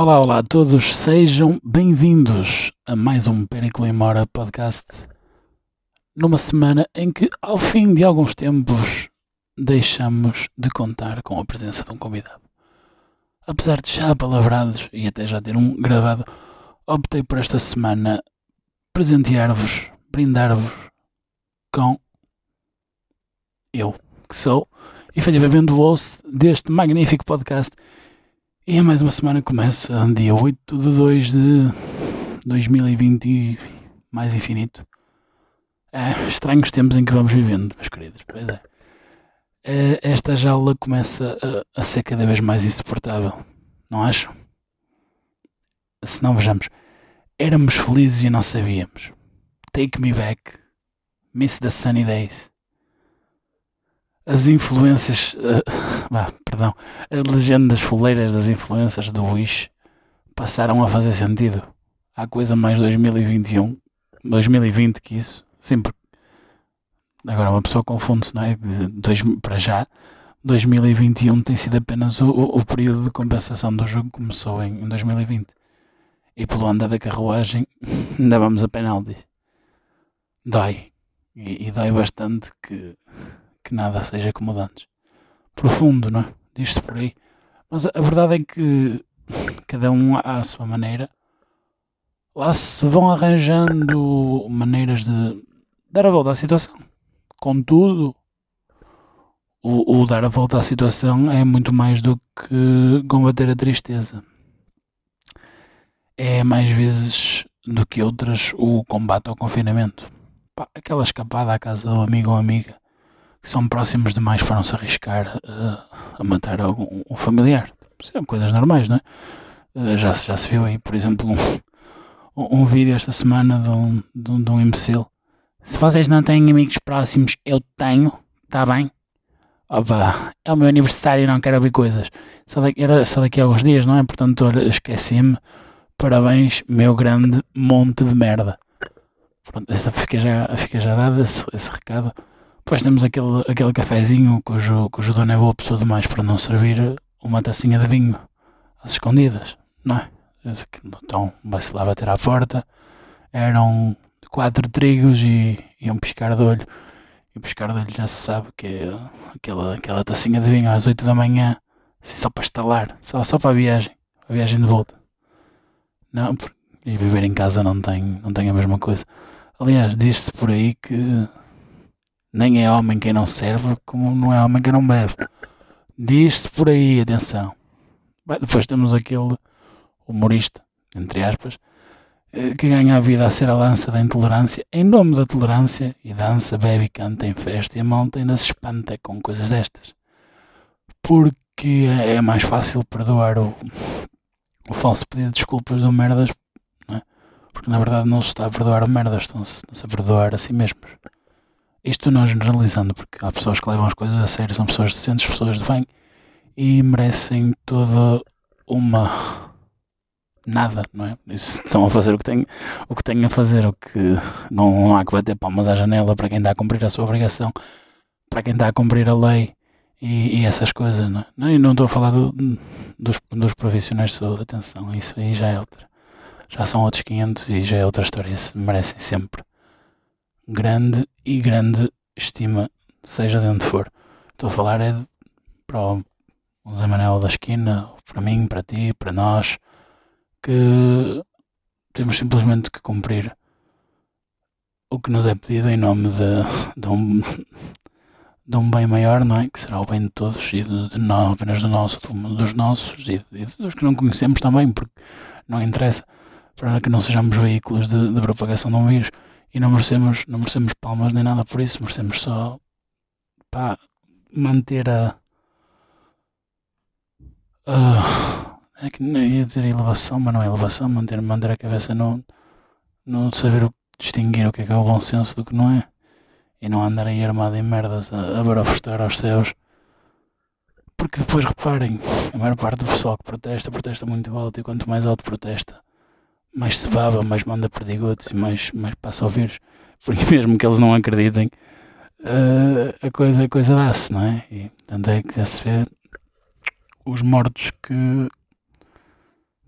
Olá, olá a todos, sejam bem-vindos a mais um Périclo e Mora podcast. Numa semana em que, ao fim de alguns tempos, deixamos de contar com a presença de um convidado. Apesar de já palavrados e até já ter um gravado, optei por esta semana presentear-vos, brindar-vos com eu, que sou efetivamente o host deste magnífico podcast. E é mais uma semana começa, dia 8 de 2 de 2020 mais infinito. É, estranhos tempos em que vamos vivendo, meus queridos. Pois é. é esta jaula começa a, a, ser cada vez mais insuportável, não acham? Se não vejamos, éramos felizes e não sabíamos. Take me back. Miss the sunny days as influências, uh, bah, perdão, as legendas foleiras das influências do Wish passaram a fazer sentido. Há coisa mais 2021, 2020 que isso. Sempre. Agora uma pessoa confunde-se, não é? Dois, para já, 2021 tem sido apenas o, o, período de compensação do jogo que começou em, em 2020. E pelo andar da carruagem, ainda vamos a penaltis. Dói. E, e dói bastante que que nada seja como antes. Profundo, não é? Diz-se por aí. Mas a verdade é que cada um à sua maneira. Lá se vão arranjando maneiras de dar a volta à situação. Contudo, o, o dar a volta à situação é muito mais do que combater a tristeza. É mais vezes do que outras o combate ao confinamento. Pá, aquela escapada à casa do amigo ou amiga que são próximos demais para não se arriscar uh, a matar algum um familiar. São coisas normais, não é? Uh, já, já se viu aí, por exemplo, um, um vídeo esta semana de um, de, um, de um imbecil. Se vocês não têm amigos próximos, eu tenho, está bem? Opa, é o meu aniversário e não quero ouvir coisas. Só daqui, era só daqui a alguns dias, não é? Portanto, esqueci-me. Parabéns, meu grande monte de merda. Pronto, fica já, fica já dado esse, esse recado. Depois temos aquele, aquele cafezinho cujo, cujo dono é boa pessoa demais para não servir uma tacinha de vinho às escondidas, não é? Então vai-se lá bater à porta. Eram quatro trigos e, e um piscar de olho. E o piscar de olho já se sabe que é aquela, aquela tacinha de vinho às 8 da manhã, assim só para estalar, só, só para a viagem, a viagem de volta. Não, e viver em casa não tem, não tem a mesma coisa. Aliás, diz-se por aí que nem é homem quem não serve, como não é homem quem não bebe. Diz-se por aí, atenção. Bem, depois temos aquele humorista, entre aspas, eh, que ganha a vida a ser a lança da intolerância, em nome da tolerância, e dança, bebe, canta em festa, e a malta ainda se espanta com coisas destas. Porque é mais fácil perdoar o, o falso pedido de desculpas do merdas, é? porque na verdade não se está a perdoar o merdas, estão-se a perdoar a si mesmos. Isto não generalizando, porque há pessoas que levam as coisas a sério, são pessoas decentes, pessoas de bem e merecem toda uma nada, não é? Isso, estão a fazer o que têm, o que têm a fazer, o que não, não há que bater palmas à janela para quem está a cumprir a sua obrigação, para quem está a cumprir a lei e, e essas coisas, não é? E não estou a falar do, dos, dos profissionais de saúde, atenção, isso aí já é outra. Já são outros 500 e já é outra história, isso merecem sempre grande e grande estima, seja de onde for. Estou a falar é para o Zé Manel da esquina, para mim, para ti, para nós, que temos simplesmente que cumprir o que nos é pedido em nome de, de, um, de um bem maior, não é? Que será o bem de todos e de, de não apenas do nosso, dos nossos e, e dos que não conhecemos também, porque não interessa, para que não sejamos veículos de, de propagação de um vírus e não merecemos, não merecemos palmas nem nada por isso, merecemos só pá, manter a. Uh, é que não ia dizer elevação, mas não é elevação, manter, manter a cabeça no, no saber distinguir o que é que é o bom senso do que não é e não andar aí armado em merdas a, a barafustar aos céus. Porque depois reparem, a maior parte do pessoal que protesta, protesta muito alto e quanto mais alto protesta, mais se baba, mais manda perdigotos e mais, mais passa a ouvir. Porque mesmo que eles não acreditem, uh, a coisa, a coisa dá-se, não é? E tanto é que já se vê os mortos que,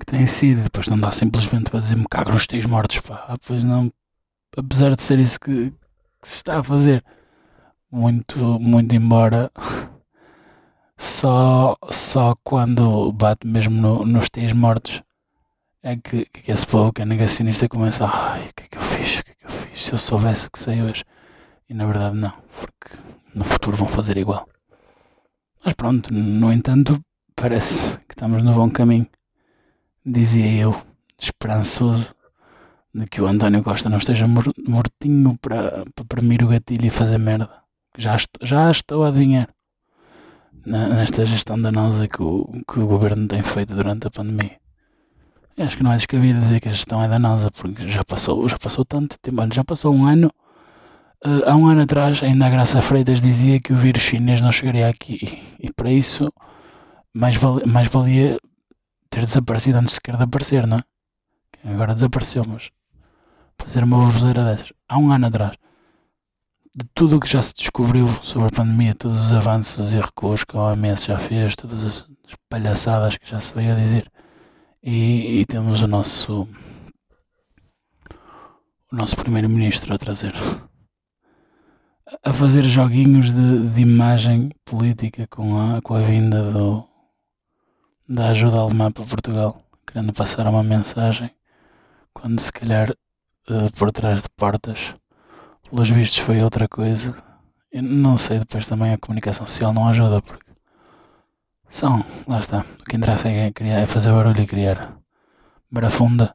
que tem sido. Depois não dá simplesmente para dizer-me cago os teus mortos, pá. Ah, pois não, apesar de ser isso que, que se está a fazer, muito, muito embora só, só quando bate mesmo no, nos teus mortos é que, que esse que é negacionista começa a ai, o que é que eu fiz, o que é que eu fiz, se eu soubesse o que sei hoje. E na verdade não, porque no futuro vão fazer igual. Mas pronto, no entanto, parece que estamos no bom caminho. Dizia eu, esperançoso de que o António Costa não esteja mortinho para, para premir o gatilho e fazer merda. Já estou, já estou a adivinhar nesta gestão da análise que o, que o governo tem feito durante a pandemia. Acho que não é descabido dizer que a gestão é danosa, porque já passou, já passou tanto tempo, já passou um ano. Uh, há um ano atrás, ainda a Graça Freitas dizia que o vírus chinês não chegaria aqui, e para isso mais, valia, mais valia ter desaparecido antes sequer de aparecer, não é? Agora desapareceu, mas fazer uma baboseira dessas. Há um ano atrás, de tudo o que já se descobriu sobre a pandemia, todos os avanços e recuos que a OMS já fez, todas as palhaçadas que já se veio a dizer, e, e temos o nosso o nosso primeiro-ministro a trazer a fazer joguinhos de, de imagem política com a, com a vinda do, da ajuda alemã para Portugal, querendo passar uma mensagem, quando se calhar uh, por trás de portas, pelos vistos foi outra coisa. Eu não sei, depois também a comunicação social não ajuda, porque são, lá está, o que interessa é, criar, é fazer barulho e criar barafunda,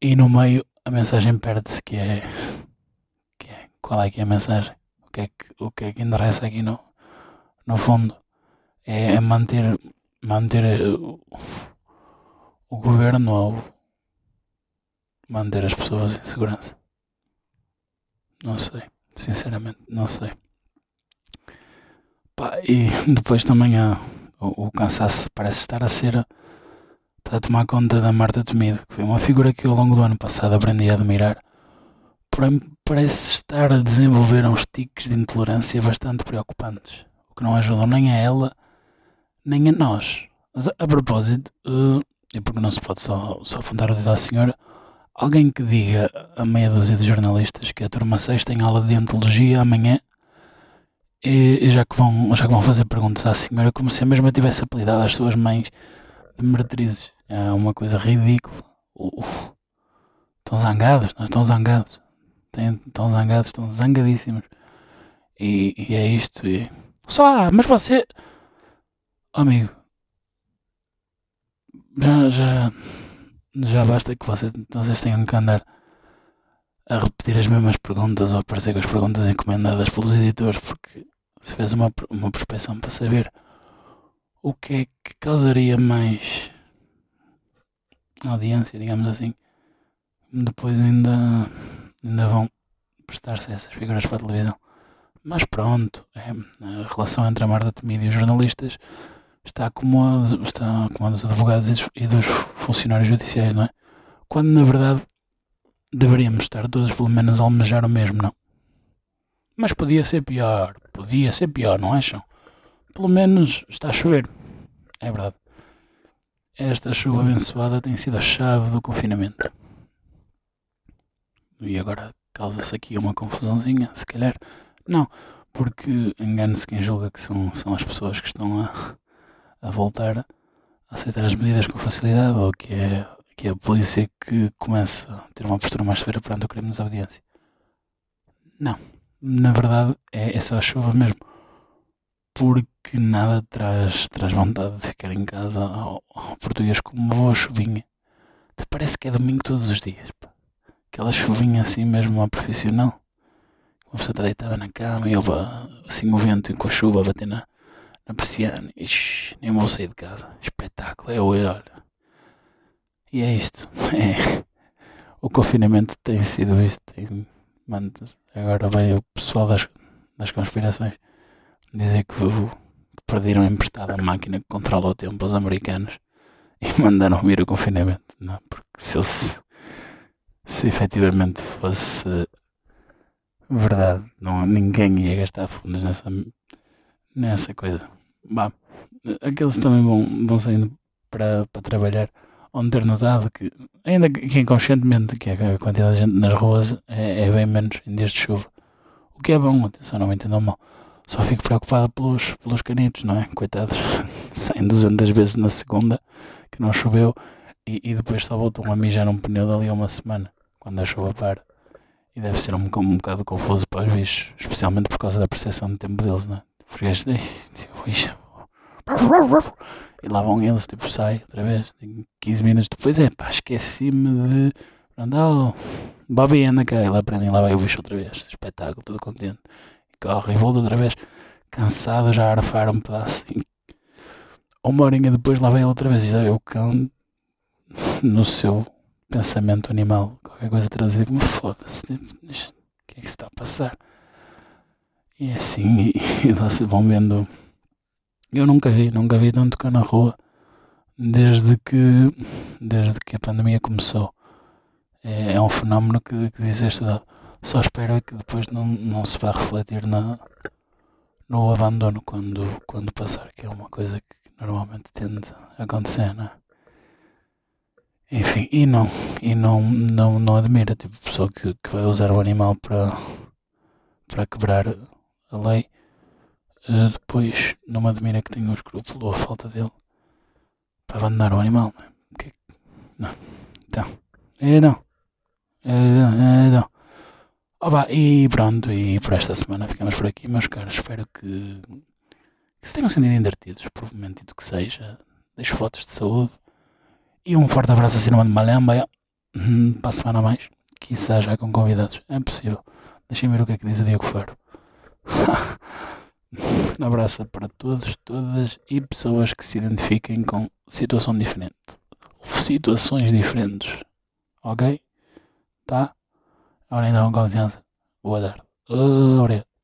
e no meio a mensagem perde-se, que é, que é, qual é que é a mensagem? O que é que, o que, é que interessa aqui no, no fundo? É, é manter manter o, o governo ou manter as pessoas em segurança. Não sei, sinceramente, não sei. Pá, e depois também há o, cansaço parece estar a ser está a tomar conta da Marta Temido, que foi uma figura que ao longo do ano passado aprendi a admirar, porém parece estar a desenvolver uns tiques de intolerância bastante preocupantes, o que não ajudam nem a ela nem a nós. Mas a, propósito, uh, e porque não se pode só, só o dedo à senhora, alguém que diga a meia dúzia de jornalistas que a turma 6 tem aula de antologia amanhã e, já, que vão, já que vão fazer perguntas à senhora como se a mesma tivesse apelidado às suas mães de meretrizes. É uma coisa ridícula. Estão zangados, nós estão zangados. estão zangados, estão zangadíssimos. E, e é isto. E... Só, mas você amigo, já, já, já basta que vocês, vocês tenham que andar a repetir as mesmas perguntas ou aparecer com as perguntas encomendadas pelos editores, porque se fez uma, uma prospeção para saber o que é que causaria mais audiência, digamos assim, depois ainda, ainda vão prestar-se essas figuras para a televisão. Mas pronto, é, a relação entre a Marta Temido e os jornalistas está como a, está como a dos advogados e dos funcionários judiciais, não é? Quando na verdade deveríamos estar todos pelo menos a almejar o mesmo, não? Mas podia ser pior, podia ser pior, não acham? Pelo menos está a chover, é verdade. Esta chuva abençoada tem sido a chave do confinamento. E agora causa-se aqui uma confusãozinha, se calhar. Não, porque engane-se quem julga que são, são as pessoas que estão a, a voltar a aceitar as medidas com facilidade ou que é, que é a polícia que começa a ter uma postura mais severa perante o crime de desobediência. Não. Na verdade é, é só a chuva mesmo. Porque nada traz, traz vontade de ficar em casa ao, ao português como uma boa chuvinha. Parece que é domingo todos os dias. Pá. Aquela chuvinha assim mesmo a profissional. Uma pessoa está deitada na cama e ouve assim o vento com a chuva a bater na, na persiana. Ixi, nem vou sair de casa. Espetáculo, é hoje, olha. E é isto. É. O confinamento tem sido isto. Tem, agora vai o pessoal das, das conspirações dizer que, que perderam emprestada a máquina que controla o tempo aos americanos e mandaram vir o confinamento. Não, porque se eles se efetivamente fosse verdade, não, ninguém ia gastar fundos nessa, nessa coisa. Bah, aqueles também vão, vão saindo para, para trabalhar onde ter notado que, ainda que inconscientemente, que a quantidade de gente nas ruas é, é bem menos em dias de chuva. O que é bom, atenção, não me entendam mal. Só fico preocupado pelos, pelos canitos, não é? Coitados, saem 200 vezes na segunda, que não choveu, e, e depois só voltam a mijar um pneu dali a uma semana, quando a chuva para. E deve ser um, um bocado confuso para os bichos, especialmente por causa da percepção de tempo deles, não é? Porque este, e lá vão eles, tipo, sai outra vez. 15 minutos depois, é pá, esqueci-me de. Pronto, oh, Bobby anda cá. E lá prendem, lá vai o bicho outra vez. Espetáculo, todo contente. E corre e volta outra vez. Cansado, já a arfar um pedaço. E uma horinha depois, lá vai ele outra vez. E já o cão, no seu pensamento animal, qualquer coisa traduzida como foda-se. O que é que se está a passar? E é assim, e, e lá se vão vendo eu nunca vi, nunca vi tanto cá na rua desde que, desde que a pandemia começou. É, é um fenómeno que, que devia ser estudado. Só espero que depois não, não se vá refletir na, no abandono quando, quando passar, que é uma coisa que normalmente tende a acontecer, é? Enfim, e não, e não, não, não admira, tipo, pessoa que, que vai usar o animal para, para quebrar a lei Uh, depois, não me admira que tenha um escrúpulo a falta dele para abandonar o animal, não é? Porque, não. Então, é não. É, é não. Oba, e pronto, e por esta semana ficamos por aqui, meus caros. Espero que, que se tenham sentido entretidos, um momento que seja. Deixo fotos de saúde. E um forte abraço a Cinema de Malamba. Hum, para a semana a mais. Quizá já com convidados. É possível. Deixem ver o que é que diz o Diego Faro. Um abraço para todos, todas e pessoas que se identifiquem com situação diferente. Situações diferentes. Ok? Tá? Agora ainda uma confiança. Boa tarde. Obrigado.